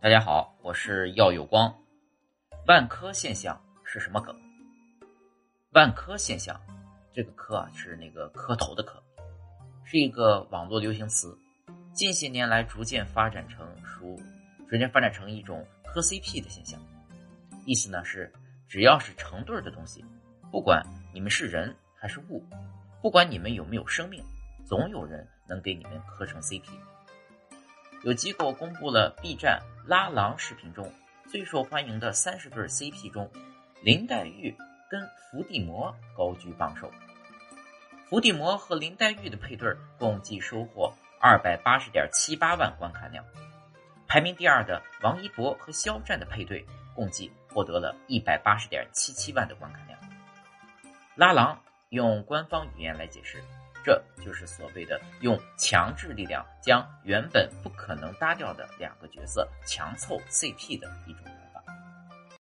大家好，我是耀有光。万科现象是什么梗？万科现象，这个科啊是那个磕头的磕，是一个网络流行词，近些年来逐渐发展成熟，逐渐发展成一种磕 CP 的现象。意思呢是，只要是成对的东西，不管你们是人还是物，不管你们有没有生命，总有人能给你们磕成 CP。有机构公布了 B 站拉郎视频中最受欢迎的三十对 CP 中，林黛玉跟伏地魔高居榜首。伏地魔和林黛玉的配对共计收获二百八十点七八万观看量，排名第二的王一博和肖战的配对共计获得了一百八十点七七万的观看量。拉郎用官方语言来解释。这就是所谓的用强制力量将原本不可能搭掉的两个角色强凑 CP 的一种